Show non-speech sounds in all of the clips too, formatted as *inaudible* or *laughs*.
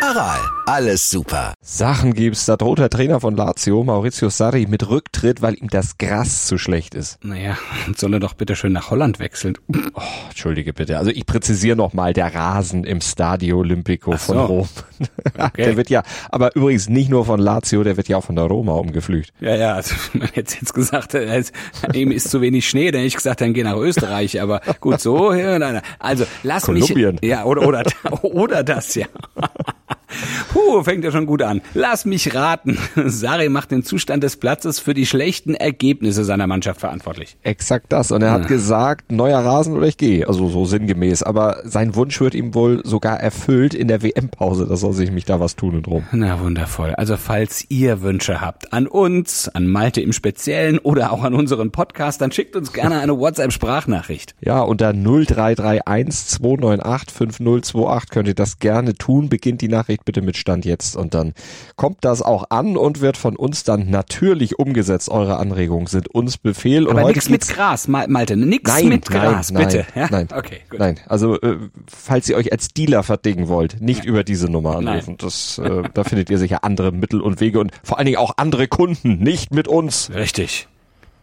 Aral, alles super. Sachen gibt's. Da droht der Trainer von Lazio, Maurizio Sarri, mit Rücktritt, weil ihm das Gras zu schlecht ist. Naja, *laughs* soll er doch bitte schön nach Holland wechseln. Oh, Entschuldige bitte. Also ich präzisiere nochmal, der Rasen im Stadio Olimpico so. von Rom. *laughs* Okay. Der wird ja, aber übrigens nicht nur von Lazio, der wird ja auch von der Roma umgepflügt. Ja, ja, also *laughs* man jetzt, jetzt gesagt hat, es- ihm ist zu wenig Schnee, dann hätte ich gesagt, dann geh nach Österreich. Aber gut, so, nein, nein. also lass Kolumbien. mich. Ja, oder, oder, oder das, ja. Puh, fängt ja schon gut an. Lass mich raten. *laughs* Sarri macht den Zustand des Platzes für die schlechten Ergebnisse seiner Mannschaft verantwortlich. Exakt das. Und er hat gesagt, neuer Rasen oder ich gehe. Also so sinngemäß. Aber sein Wunsch wird ihm wohl sogar erfüllt in der WM-Pause. Da soll sich mich da was tun und rum. Na wundervoll. Also falls ihr Wünsche habt an uns, an Malte im Speziellen oder auch an unseren Podcast, dann schickt uns gerne eine WhatsApp-Sprachnachricht. Ja, unter 0331 298 5028 könnt ihr das gerne tun. Beginnt die Nachricht bitte mit Stand jetzt und dann kommt das auch an und wird von uns dann natürlich umgesetzt. Eure Anregungen sind uns Befehl. Und Aber nix mit Gras, Ma- Malte, nix Nein, mit Gras, nein, bitte. Nein, ja? nein, Okay, gut. nein. Also äh, falls ihr euch als Dealer verdingen wollt, nicht über diese Nummer Nein. anrufen. Das, äh, da findet ihr sicher andere Mittel und Wege und vor allen Dingen auch andere Kunden, nicht mit uns. Richtig.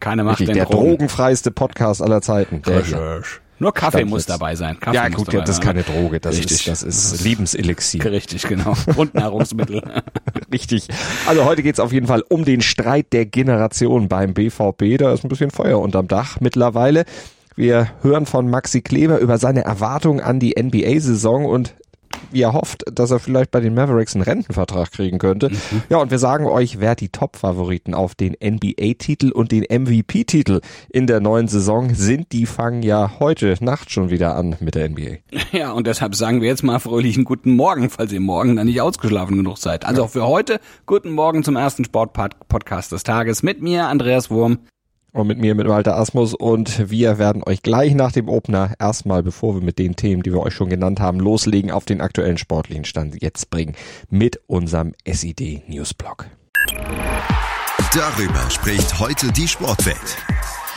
Keine Macht Richtig, der Drogen. drogenfreiste Podcast aller Zeiten. Der hier. Nur Kaffee Stand muss dabei sein. Kaffee Ja gut, ja, das ist keine Droge, das Richtig. ist das ist Lebenselixier. Richtig, genau. Grundnahrungsmittel. *laughs* Richtig. Also heute geht's auf jeden Fall um den Streit der Generation beim BVB. Da ist ein bisschen Feuer unterm Dach mittlerweile. Wir hören von Maxi Kleber über seine Erwartungen an die NBA-Saison und wie er hofft, dass er vielleicht bei den Mavericks einen Rentenvertrag kriegen könnte. Ja, und wir sagen euch, wer die Top-Favoriten auf den NBA-Titel und den MVP-Titel in der neuen Saison sind. Die fangen ja heute Nacht schon wieder an mit der NBA. *laughs* Ja, und deshalb sagen wir jetzt mal fröhlichen guten Morgen, falls ihr morgen dann nicht ausgeschlafen genug seid. Also auch für heute, guten Morgen zum ersten Sport-Podcast des Tages mit mir, Andreas Wurm. Und mit mir, mit Walter Asmus. Und wir werden euch gleich nach dem Opener erstmal, bevor wir mit den Themen, die wir euch schon genannt haben, loslegen, auf den aktuellen sportlichen Stand jetzt bringen mit unserem SID Newsblog. Darüber spricht heute die Sportwelt.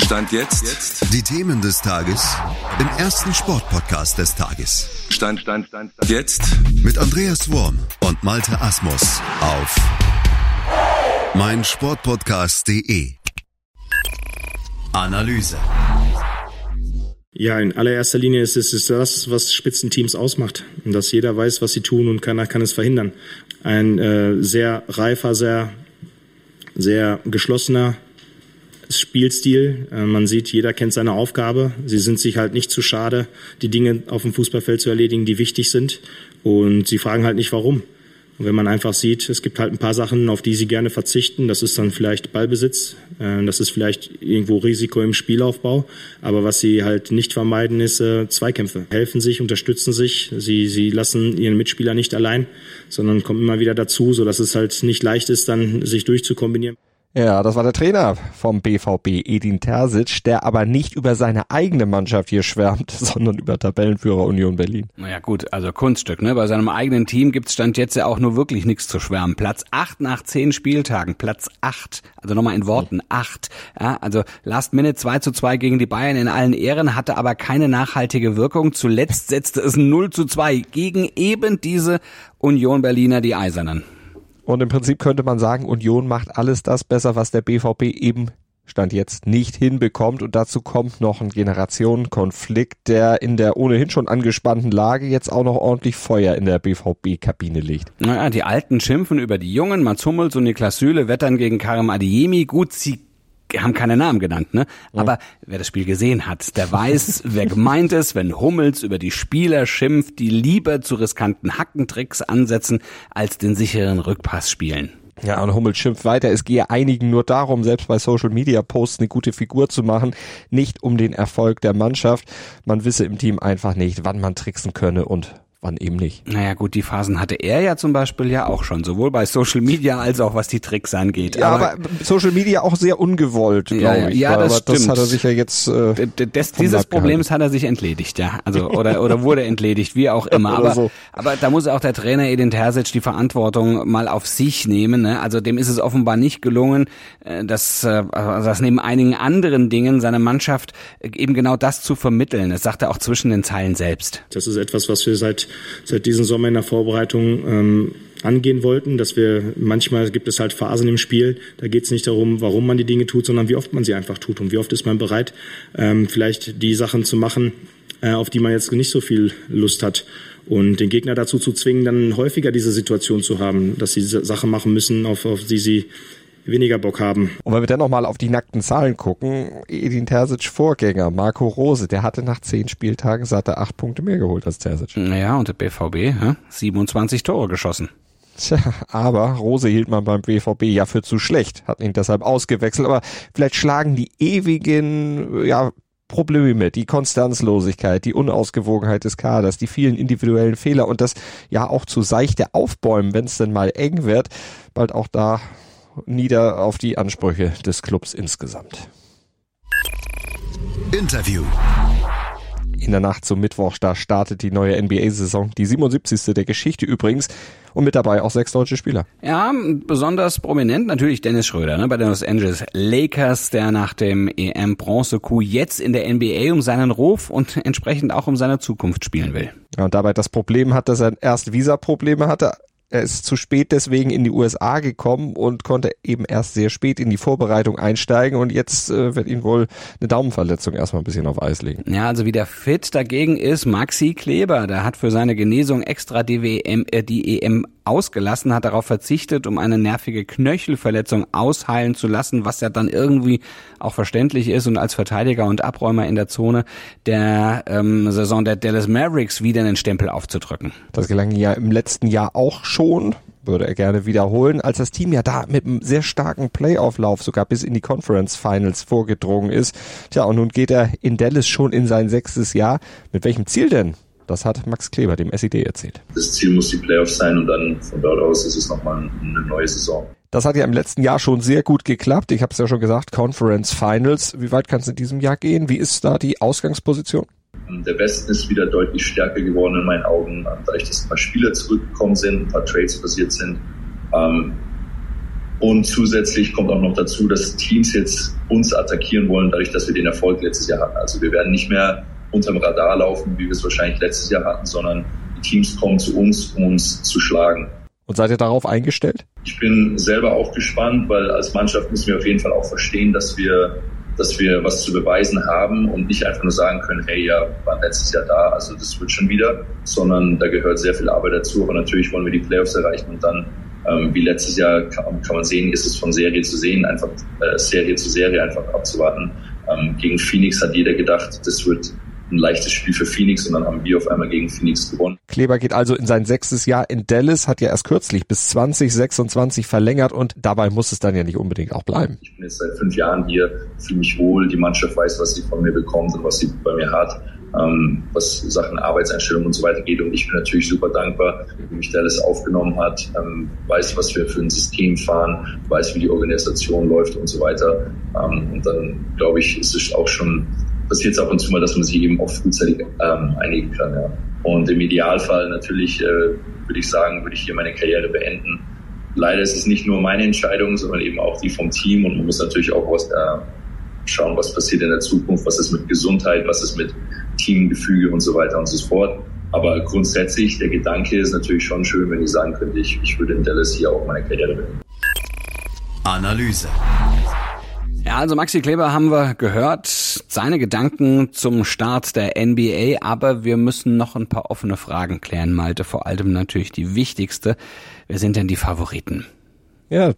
Stand jetzt. Die Themen des Tages im ersten Sportpodcast des Tages. Stand, Stand, Stand, Stand. Jetzt. Mit Andreas Worm und Malte Asmus auf meinsportpodcast.de. Analyse. Ja, in allererster Linie ist es das, was Spitzenteams ausmacht. Und dass jeder weiß, was sie tun und keiner kann es verhindern. Ein äh, sehr reifer, sehr, sehr geschlossener Spielstil. Äh, man sieht, jeder kennt seine Aufgabe. Sie sind sich halt nicht zu schade, die Dinge auf dem Fußballfeld zu erledigen, die wichtig sind. Und sie fragen halt nicht, warum. Und wenn man einfach sieht, es gibt halt ein paar Sachen, auf die sie gerne verzichten, das ist dann vielleicht Ballbesitz, äh, das ist vielleicht irgendwo Risiko im Spielaufbau, aber was sie halt nicht vermeiden, ist äh, Zweikämpfe. Helfen sich, unterstützen sich, sie, sie lassen ihren Mitspieler nicht allein, sondern kommen immer wieder dazu, sodass es halt nicht leicht ist, dann sich durchzukombinieren. Ja, das war der Trainer vom BVB, Edin Terzic, der aber nicht über seine eigene Mannschaft hier schwärmt, *laughs* sondern über Tabellenführer Union Berlin. Naja gut, also Kunststück, ne? Bei seinem eigenen Team gibt's Stand jetzt ja auch nur wirklich nichts zu schwärmen. Platz 8 nach 10 Spieltagen, Platz 8, also nochmal in Worten 8. Ja, also Last Minute 2 zu 2 gegen die Bayern in allen Ehren, hatte aber keine nachhaltige Wirkung. Zuletzt setzte es 0 zu 2 gegen eben diese Union Berliner, die Eisernen. Und im Prinzip könnte man sagen, Union macht alles das besser, was der BVB eben Stand jetzt nicht hinbekommt. Und dazu kommt noch ein Generationenkonflikt, der in der ohnehin schon angespannten Lage jetzt auch noch ordentlich Feuer in der BVB-Kabine legt. Naja, die Alten schimpfen über die Jungen, Mats Hummels und Niklas Süle wettern gegen Karim Adiemi. Gut, sie haben keine Namen genannt, ne? Aber wer das Spiel gesehen hat, der weiß, *laughs* wer gemeint ist, wenn Hummels über die Spieler schimpft, die lieber zu riskanten Hackentricks ansetzen, als den sicheren Rückpass spielen. Ja, und Hummels schimpft weiter. Es gehe einigen nur darum, selbst bei Social Media Posts eine gute Figur zu machen, nicht um den Erfolg der Mannschaft. Man wisse im Team einfach nicht, wann man tricksen könne und wann eben nicht. Naja gut, die Phasen hatte er ja zum Beispiel ja auch schon, sowohl bei Social Media als auch was die Tricks angeht. Ja, aber, aber Social Media auch sehr ungewollt, glaube ja, ich. Ja, das aber stimmt. Das hat er sich ja jetzt äh, das, Dieses Problems hat er sich entledigt, ja. Also oder oder wurde entledigt, wie auch immer. *laughs* Aber, so. aber da muss auch der Trainer Edin Terzic die Verantwortung mal auf sich nehmen. Ne? Also dem ist es offenbar nicht gelungen, äh, dass, äh, also dass neben einigen anderen Dingen seine Mannschaft eben genau das zu vermitteln. Das sagt er auch zwischen den Zeilen selbst. Das ist etwas, was wir seit seit diesem Sommer in der Vorbereitung ähm, angehen wollten, dass wir manchmal gibt es halt Phasen im Spiel, da geht es nicht darum, warum man die Dinge tut, sondern wie oft man sie einfach tut und wie oft ist man bereit, ähm, vielleicht die Sachen zu machen, äh, auf die man jetzt nicht so viel Lust hat. Und den Gegner dazu zu zwingen, dann häufiger diese Situation zu haben, dass sie Sachen machen müssen, auf, auf die sie weniger Bock haben. Und wenn wir dann nochmal auf die nackten Zahlen gucken, Edin Terzic Vorgänger, Marco Rose, der hatte nach zehn Spieltagen, satt er acht Punkte mehr geholt als Terzic. Naja, und der BVB, hä? 27 Tore geschossen. Tja, aber Rose hielt man beim BVB ja für zu schlecht, hat ihn deshalb ausgewechselt. Aber vielleicht schlagen die ewigen, ja, Probleme, die Konstanzlosigkeit, die Unausgewogenheit des Kaders, die vielen individuellen Fehler und das ja auch zu seichte Aufbäumen, wenn es denn mal eng wird, bald auch da nieder auf die Ansprüche des Clubs insgesamt. Interview. In der Nacht zum Mittwoch, da startet die neue NBA-Saison, die 77. der Geschichte übrigens. Und mit dabei auch sechs deutsche Spieler. Ja, besonders prominent natürlich Dennis Schröder ne, bei den Los Angeles Lakers, der nach dem EM-Bronze-Coup jetzt in der NBA um seinen Ruf und *laughs* entsprechend auch um seine Zukunft spielen will. Ja, und dabei das Problem hat, dass er erst Visa-Probleme hatte, er ist zu spät deswegen in die USA gekommen und konnte eben erst sehr spät in die Vorbereitung einsteigen und jetzt äh, wird ihn wohl eine Daumenverletzung erstmal ein bisschen auf Eis legen. Ja, also wie der Fit dagegen ist Maxi Kleber, der hat für seine Genesung extra die WM, äh, die EM ausgelassen, hat darauf verzichtet, um eine nervige Knöchelverletzung ausheilen zu lassen, was ja dann irgendwie auch verständlich ist und als Verteidiger und Abräumer in der Zone der ähm, Saison der Dallas Mavericks wieder einen Stempel aufzudrücken. Das gelang ja im letzten Jahr auch schon würde er gerne wiederholen, als das Team ja da mit einem sehr starken Playoff-Lauf sogar bis in die Conference Finals vorgedrungen ist. Tja, und nun geht er in Dallas schon in sein sechstes Jahr. Mit welchem Ziel denn? Das hat Max Kleber dem SED erzählt. Das Ziel muss die Playoffs sein und dann von dort aus ist es nochmal eine neue Saison. Das hat ja im letzten Jahr schon sehr gut geklappt. Ich habe es ja schon gesagt, Conference Finals. Wie weit kann es in diesem Jahr gehen? Wie ist da die Ausgangsposition? Der Westen ist wieder deutlich stärker geworden in meinen Augen, dadurch, dass ein paar Spieler zurückgekommen sind, ein paar Trades passiert sind. Ähm, und zusätzlich kommt auch noch dazu, dass Teams jetzt uns attackieren wollen, dadurch, dass wir den Erfolg letztes Jahr hatten. Also wir werden nicht mehr unterm Radar laufen, wie wir es wahrscheinlich letztes Jahr hatten, sondern die Teams kommen zu uns, um uns zu schlagen. Und seid ihr darauf eingestellt? Ich bin selber auch gespannt, weil als Mannschaft müssen wir auf jeden Fall auch verstehen, dass wir, dass wir was zu beweisen haben und nicht einfach nur sagen können, hey, ja, waren letztes Jahr da, also das wird schon wieder, sondern da gehört sehr viel Arbeit dazu. Aber natürlich wollen wir die Playoffs erreichen und dann, ähm, wie letztes Jahr, kann, kann, man sehen, ist es von Serie zu sehen, einfach äh, Serie zu Serie einfach abzuwarten. Ähm, gegen Phoenix hat jeder gedacht, das wird ein leichtes Spiel für Phoenix und dann haben wir auf einmal gegen Phoenix gewonnen. Kleber geht also in sein sechstes Jahr in Dallas, hat ja erst kürzlich bis 2026 verlängert und dabei muss es dann ja nicht unbedingt auch bleiben. Ich bin jetzt seit fünf Jahren hier, fühle mich wohl, die Mannschaft weiß, was sie von mir bekommt und was sie bei mir hat, ähm, was Sachen Arbeitseinstellung und so weiter geht und ich bin natürlich super dankbar, wie mich Dallas aufgenommen hat, ähm, weiß, was wir für ein System fahren, weiß, wie die Organisation läuft und so weiter ähm, und dann glaube ich, ist es auch schon passiert es ab und zu mal, dass man sich eben auch frühzeitig ähm, einigen kann. Ja. Und im Idealfall natürlich äh, würde ich sagen, würde ich hier meine Karriere beenden. Leider ist es nicht nur meine Entscheidung, sondern eben auch die vom Team und man muss natürlich auch was, äh, schauen, was passiert in der Zukunft, was ist mit Gesundheit, was ist mit Teamgefüge und so weiter und so fort. Aber grundsätzlich, der Gedanke ist natürlich schon schön, wenn ich sagen könnte, ich, ich würde in Dallas hier auch meine Karriere beenden. Analyse. Ja, also Maxi Kleber haben wir gehört, seine Gedanken zum Start der NBA, aber wir müssen noch ein paar offene Fragen klären, Malte, vor allem natürlich die wichtigste. Wer sind denn die Favoriten? Ja,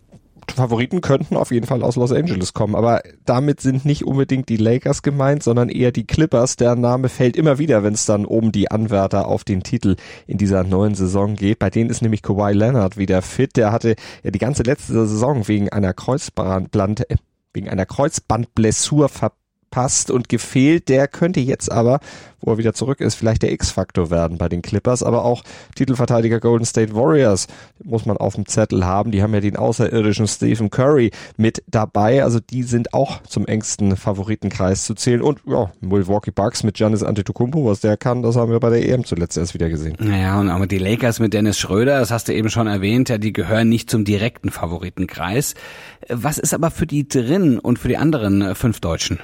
Favoriten könnten auf jeden Fall aus Los Angeles kommen, aber damit sind nicht unbedingt die Lakers gemeint, sondern eher die Clippers. Der Name fällt immer wieder, wenn es dann um die Anwärter auf den Titel in dieser neuen Saison geht. Bei denen ist nämlich Kawhi Leonard wieder fit. Der hatte ja die ganze letzte Saison wegen einer Kreuzband, wegen einer Kreuzbandblessur ver passt und gefehlt. Der könnte jetzt aber, wo er wieder zurück ist, vielleicht der X-Faktor werden bei den Clippers. Aber auch Titelverteidiger Golden State Warriors muss man auf dem Zettel haben. Die haben ja den außerirdischen Stephen Curry mit dabei. Also die sind auch zum engsten Favoritenkreis zu zählen. Und ja, Milwaukee Bucks mit Giannis Antetokounmpo, was der kann, das haben wir bei der EM zuletzt erst wieder gesehen. Naja, und aber die Lakers mit Dennis Schröder, das hast du eben schon erwähnt, ja, die gehören nicht zum direkten Favoritenkreis. Was ist aber für die drin und für die anderen äh, fünf Deutschen?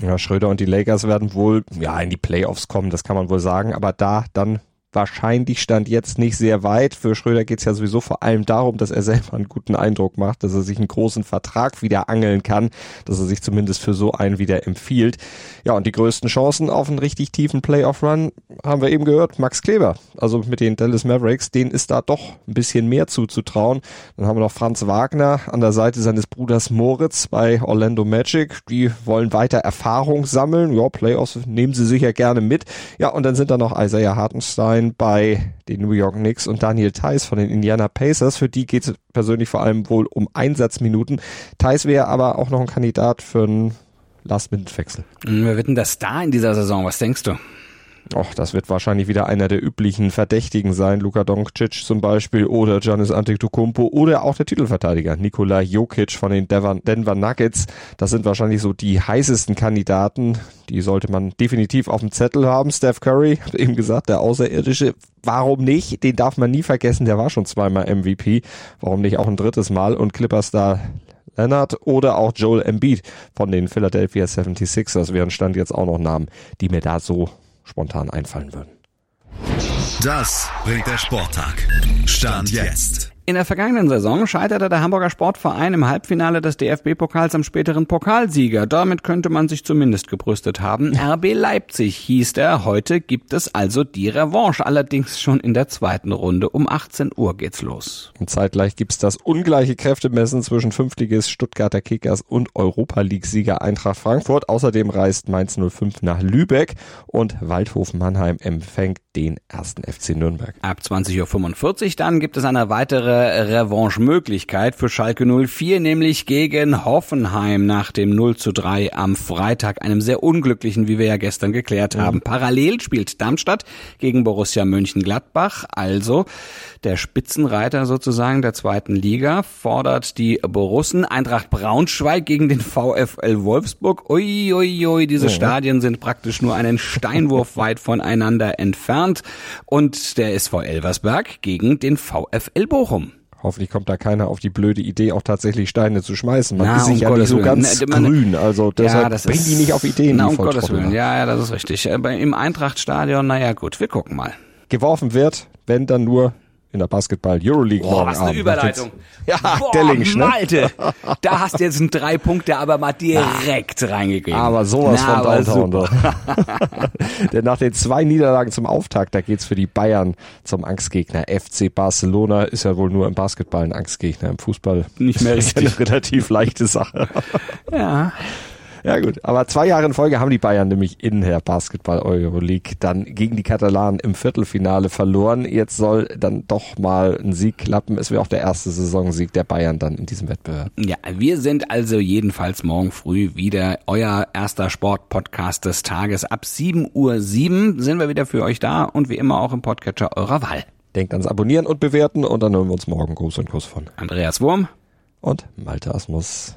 Ja, Schröder und die Lakers werden wohl ja in die Playoffs kommen, das kann man wohl sagen, aber da dann wahrscheinlich stand jetzt nicht sehr weit. Für Schröder geht es ja sowieso vor allem darum, dass er selber einen guten Eindruck macht, dass er sich einen großen Vertrag wieder angeln kann, dass er sich zumindest für so einen wieder empfiehlt. Ja, und die größten Chancen auf einen richtig tiefen Playoff-Run haben wir eben gehört, Max Kleber. Also mit den Dallas Mavericks, denen ist da doch ein bisschen mehr zuzutrauen. Dann haben wir noch Franz Wagner an der Seite seines Bruders Moritz bei Orlando Magic. Die wollen weiter Erfahrung sammeln. Ja, Playoffs nehmen sie sicher gerne mit. Ja, und dann sind da noch Isaiah Hartenstein bei den New York Knicks und Daniel Theiss von den Indiana Pacers. Für die geht es persönlich vor allem wohl um Einsatzminuten. Theiss wäre aber auch noch ein Kandidat für einen Last-Minute-Wechsel. Wer wird denn der Star in dieser Saison? Was denkst du? Och, das wird wahrscheinlich wieder einer der üblichen Verdächtigen sein. Luka Doncic zum Beispiel oder Giannis Antetokounmpo oder auch der Titelverteidiger Nikola Jokic von den Denver Nuggets. Das sind wahrscheinlich so die heißesten Kandidaten. Die sollte man definitiv auf dem Zettel haben. Steph Curry, *laughs* eben gesagt, der Außerirdische. Warum nicht? Den darf man nie vergessen. Der war schon zweimal MVP. Warum nicht auch ein drittes Mal? Und Clippers da Leonard oder auch Joel Embiid von den Philadelphia 76ers wären Stand jetzt auch noch Namen, die mir da so spontan einfallen würden. Das bringt der Sporttag. Stand jetzt. In der vergangenen Saison scheiterte der Hamburger Sportverein im Halbfinale des DFB-Pokals am späteren Pokalsieger. Damit könnte man sich zumindest gebrüstet haben. RB Leipzig hieß der. Heute gibt es also die Revanche. Allerdings schon in der zweiten Runde. Um 18 Uhr geht's los. Und zeitgleich gibt's das ungleiche Kräftemessen zwischen Fünftligist Stuttgarter Kickers und Europa League-Sieger Eintracht Frankfurt. Außerdem reist Mainz 05 nach Lübeck und Waldhof Mannheim empfängt den ersten FC Nürnberg. Ab 20.45 Uhr dann gibt es eine weitere Revanche-Möglichkeit für Schalke 04, nämlich gegen Hoffenheim nach dem 0 zu 3 am Freitag, einem sehr unglücklichen, wie wir ja gestern geklärt mhm. haben. Parallel spielt Darmstadt gegen Borussia Mönchengladbach, also der Spitzenreiter sozusagen der zweiten Liga, fordert die Borussen Eintracht Braunschweig gegen den VfL Wolfsburg. Ui, ui, ui, diese mhm. Stadien sind praktisch nur einen Steinwurf *laughs* weit voneinander entfernt. Und der SV Elversberg gegen den VfL Bochum. Hoffentlich kommt da keiner auf die blöde Idee, auch tatsächlich Steine zu schmeißen. Man na, ist sich um ja nicht so ganz na, grün, also deshalb ja, das bringen die nicht auf Ideen. Na, um Gottes Willen, ja, ja, das ist richtig. Äh, Im Eintrachtstadion, naja gut, wir gucken mal. Geworfen wird, wenn dann nur in der Basketball Euroleague Boah, was eine Überleitung. Ja, Boah, Dellings, ne? Malte, *laughs* da hast du jetzt einen drei Punkte aber mal direkt ah, reingegeben. Aber sowas Na, von Downtown. *laughs* *laughs* Denn nach den zwei Niederlagen zum Auftakt, da geht's für die Bayern zum Angstgegner. FC Barcelona ist ja wohl nur im Basketball ein Angstgegner, im Fußball nicht mehr richtig. ist ja eine relativ leichte Sache. ja. Ja gut, aber zwei Jahre in Folge haben die Bayern nämlich in der Basketball Euroleague dann gegen die Katalanen im Viertelfinale verloren. Jetzt soll dann doch mal ein Sieg klappen. Es wäre auch der erste Saisonsieg der Bayern dann in diesem Wettbewerb. Ja, wir sind also jedenfalls morgen früh wieder euer erster Sportpodcast des Tages. Ab 7.07 Uhr sind wir wieder für euch da und wie immer auch im Podcatcher eurer Wahl. Denkt ans Abonnieren und Bewerten und dann hören wir uns morgen. Gruß und Kuss von Andreas Wurm und Malte Asmus.